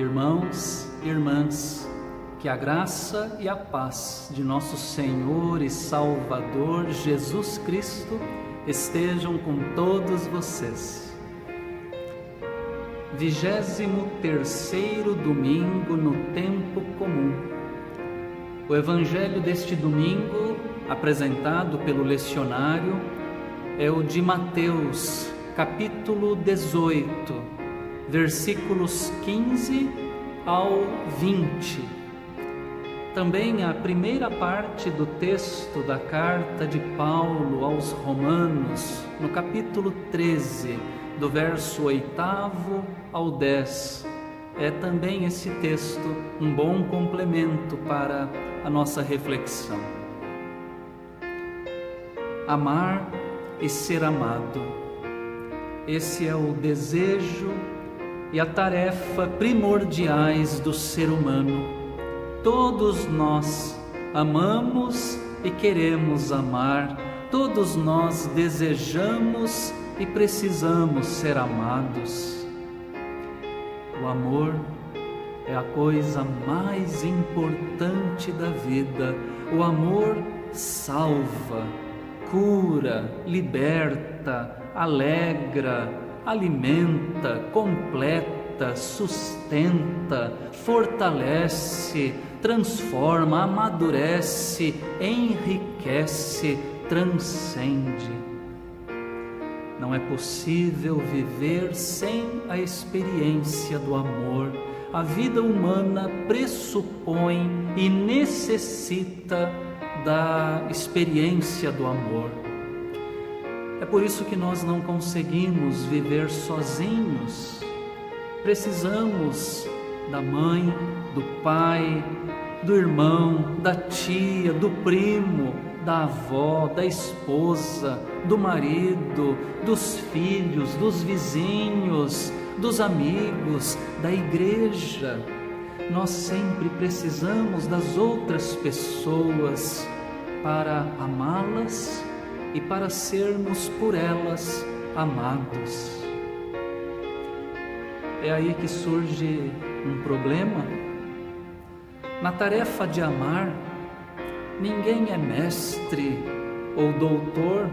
Irmãos e irmãs, que a graça e a paz de nosso Senhor e Salvador Jesus Cristo estejam com todos vocês. Vigésimo terceiro domingo no tempo comum. O evangelho deste domingo, apresentado pelo lecionário, é o de Mateus, capítulo 18, versículos 15 ao 20 também a primeira parte do texto da carta de Paulo aos Romanos, no capítulo 13, do verso 8 ao 10. É também esse texto um bom complemento para a nossa reflexão. Amar e ser amado. Esse é o desejo e a tarefa primordiais do ser humano Todos nós amamos e queremos amar, todos nós desejamos e precisamos ser amados. O amor é a coisa mais importante da vida. O amor salva, cura, liberta, alegra, alimenta, completa, sustenta, fortalece, transforma, amadurece, enriquece, transcende. Não é possível viver sem a experiência do amor. A vida humana pressupõe e necessita da experiência do amor. É por isso que nós não conseguimos viver sozinhos. Precisamos da mãe, do pai, do irmão, da tia, do primo, da avó, da esposa, do marido, dos filhos, dos vizinhos, dos amigos, da igreja. Nós sempre precisamos das outras pessoas para amá-las e para sermos por elas amados. É aí que surge um problema na tarefa de amar, ninguém é mestre ou doutor,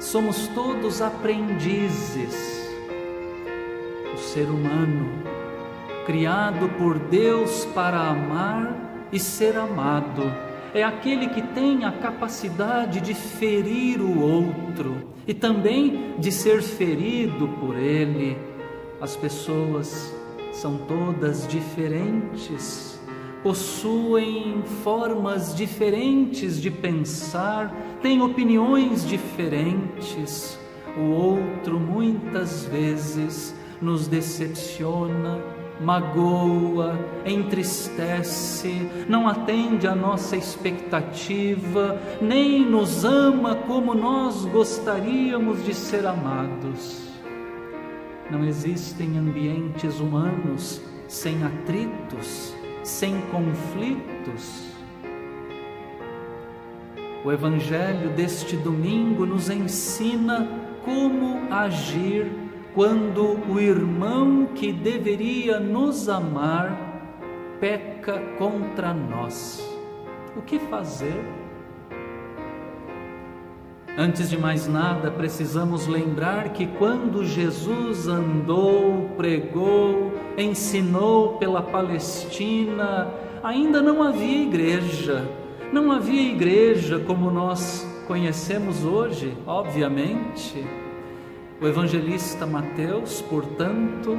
somos todos aprendizes. O ser humano, criado por Deus para amar e ser amado, é aquele que tem a capacidade de ferir o outro e também de ser ferido por ele. As pessoas são todas diferentes possuem formas diferentes de pensar, têm opiniões diferentes. O outro muitas vezes nos decepciona, magoa, entristece, não atende à nossa expectativa, nem nos ama como nós gostaríamos de ser amados. Não existem ambientes humanos sem atritos, sem conflitos. O Evangelho deste domingo nos ensina como agir quando o irmão que deveria nos amar peca contra nós. O que fazer? Antes de mais nada, precisamos lembrar que quando Jesus andou, pregou, ensinou pela Palestina, ainda não havia igreja. Não havia igreja como nós conhecemos hoje, obviamente. O evangelista Mateus, portanto,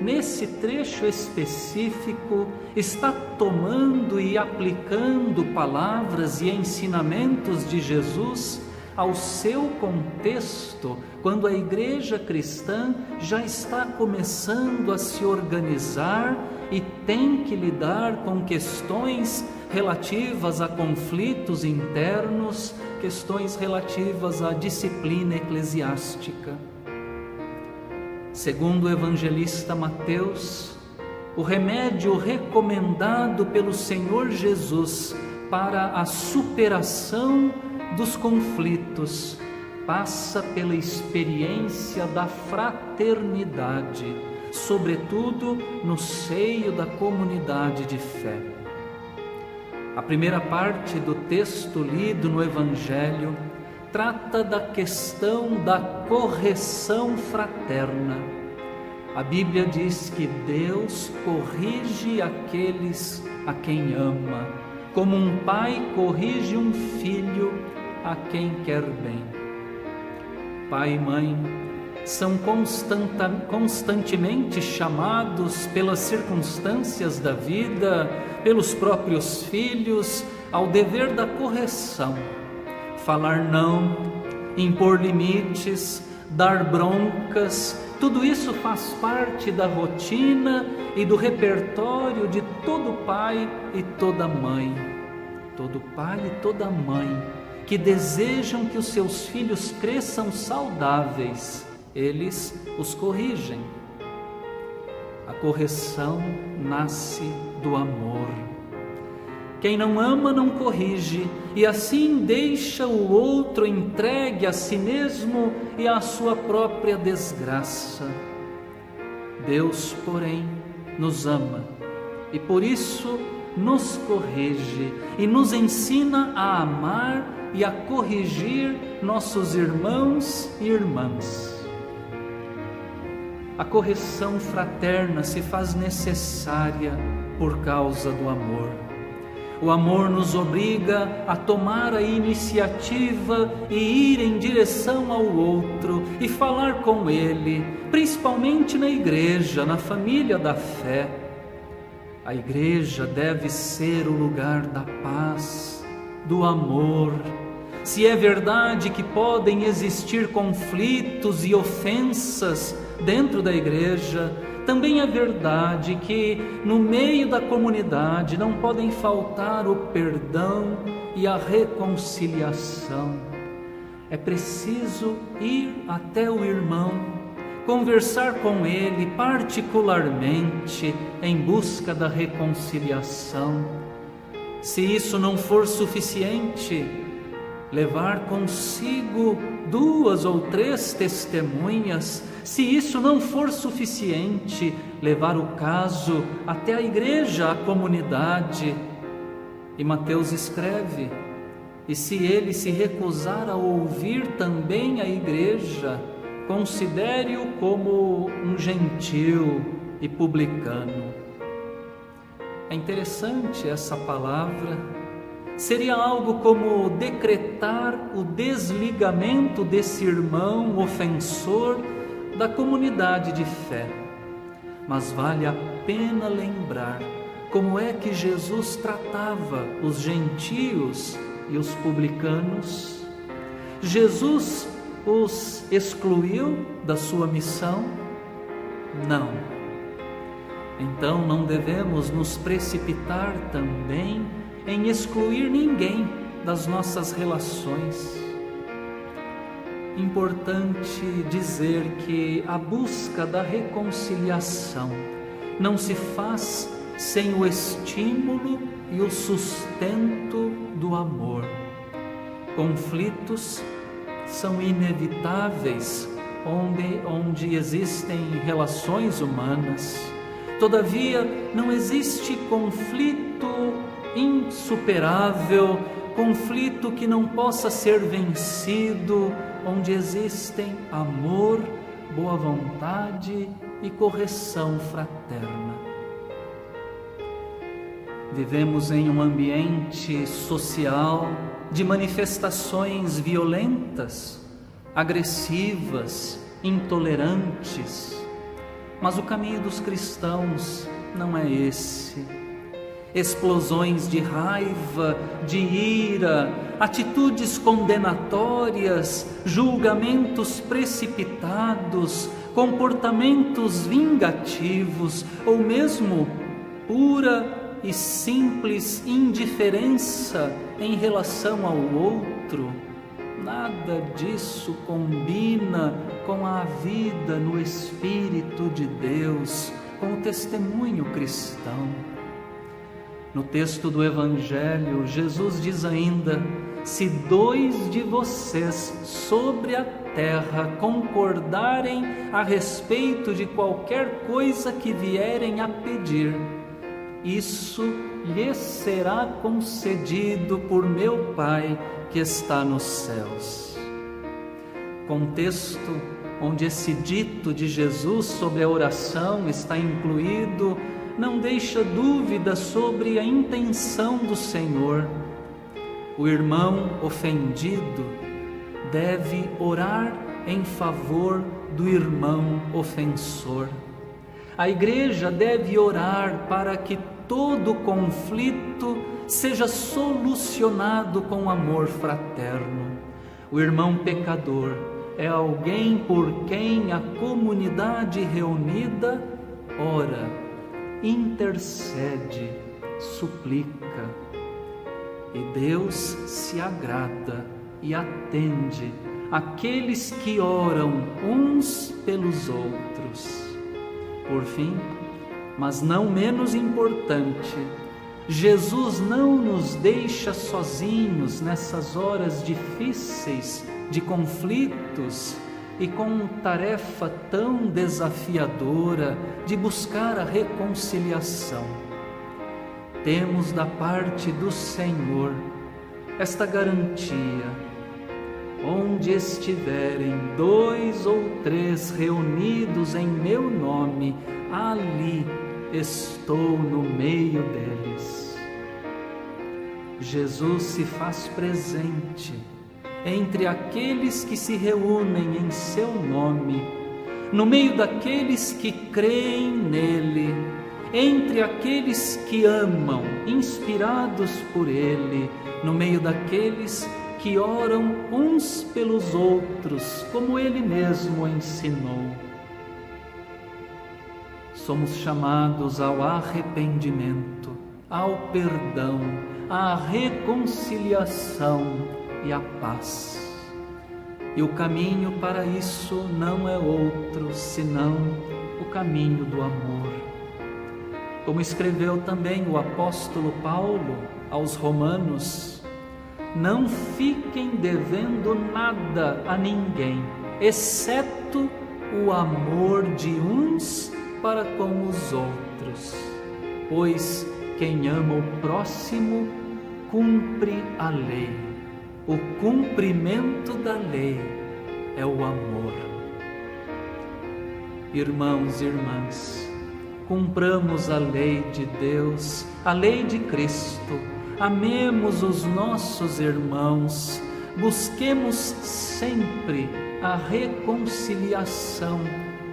nesse trecho específico, está tomando e aplicando palavras e ensinamentos de Jesus ao seu contexto, quando a igreja cristã já está começando a se organizar e tem que lidar com questões relativas a conflitos internos, questões relativas à disciplina eclesiástica. Segundo o evangelista Mateus, o remédio recomendado pelo Senhor Jesus para a superação dos conflitos passa pela experiência da fraternidade. sobretudo no seio da comunidade de fé. A primeira parte do texto lido no Evangelho trata da questão da correção fraterna. A Bíblia diz que Deus corrige aqueles a quem ama, como um pai corrige um filho a quem quer bem. Pai e mãe são constantemente chamados pelas circunstâncias da vida, pelos próprios filhos, ao dever da correção falar não, impor limites, dar broncas, tudo isso faz parte da rotina e do repertório de todo pai e toda mãe. Todo pai e toda mãe que desejam que os seus filhos cresçam saudáveis, eles os corrigem. A correção nasce do amor. Quem não ama não corrige, e assim deixa o outro entregue a si mesmo e à sua própria desgraça. Deus, porém, nos ama e por isso nos corrige e nos ensina a amar e a corrigir nossos irmãos e irmãs. A correção fraterna se faz necessária por causa do amor. O amor nos obriga a tomar a iniciativa e ir em direção ao outro e falar com ele, principalmente na igreja, na família da fé. A igreja deve ser o lugar da paz, do amor. Se é verdade que podem existir conflitos e ofensas dentro da igreja, também é verdade que no meio da comunidade não podem faltar o perdão e a reconciliação. É preciso ir até o irmão, conversar com ele particularmente em busca da reconciliação. Se isso não for suficiente, levar consigo duas ou três testemunhas se isso não for suficiente, levar o caso até a igreja, a comunidade. E Mateus escreve: e se ele se recusar a ouvir também a igreja, considere-o como um gentil e publicano. É interessante essa palavra. Seria algo como decretar o desligamento desse irmão ofensor da comunidade de fé. Mas vale a pena lembrar como é que Jesus tratava os gentios e os publicanos. Jesus os excluiu da sua missão? Não. Então não devemos nos precipitar também em excluir ninguém das nossas relações importante dizer que a busca da reconciliação não se faz sem o estímulo e o sustento do amor. Conflitos são inevitáveis onde, onde existem relações humanas. Todavia, não existe conflito insuperável, conflito que não possa ser vencido onde existem amor, boa vontade e correção fraterna. Vivemos em um ambiente social de manifestações violentas, agressivas, intolerantes, mas o caminho dos cristãos não é esse explosões de raiva, de ira, atitudes condenatórias, julgamentos precipitados, comportamentos vingativos ou mesmo pura e simples indiferença em relação ao outro. Nada disso combina com a vida no Espírito de Deus, com o testemunho cristão. No texto do Evangelho, Jesus diz ainda: se dois de vocês sobre a terra concordarem a respeito de qualquer coisa que vierem a pedir, isso lhes será concedido por meu Pai que está nos céus. Contexto onde esse dito de Jesus sobre a oração está incluído não deixa dúvida sobre a intenção do Senhor. O irmão ofendido deve orar em favor do irmão ofensor. A igreja deve orar para que todo conflito seja solucionado com amor fraterno. O irmão pecador é alguém por quem a comunidade reunida ora, intercede, suplica. E Deus se agrada e atende aqueles que oram uns pelos outros. Por fim, mas não menos importante, Jesus não nos deixa sozinhos nessas horas difíceis de conflitos e com tarefa tão desafiadora de buscar a reconciliação. Temos da parte do Senhor esta garantia onde estiverem dois ou três reunidos em meu nome, ali estou no meio deles. Jesus se faz presente entre aqueles que se reúnem em seu nome, no meio daqueles que creem nele, entre aqueles que amam, inspirados por ele, no meio daqueles que oram uns pelos outros, como ele mesmo ensinou. Somos chamados ao arrependimento, ao perdão, à reconciliação e à paz. E o caminho para isso não é outro senão o caminho do amor. Como escreveu também o apóstolo Paulo aos Romanos, não fiquem devendo nada a ninguém, exceto o amor de uns para com os outros, pois quem ama o próximo cumpre a lei. O cumprimento da lei é o amor. Irmãos e irmãs, cumpramos a lei de Deus, a lei de Cristo amemos os nossos irmãos, busquemos sempre a reconciliação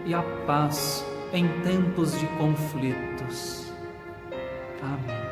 e a paz em tempos de conflitos. Amém.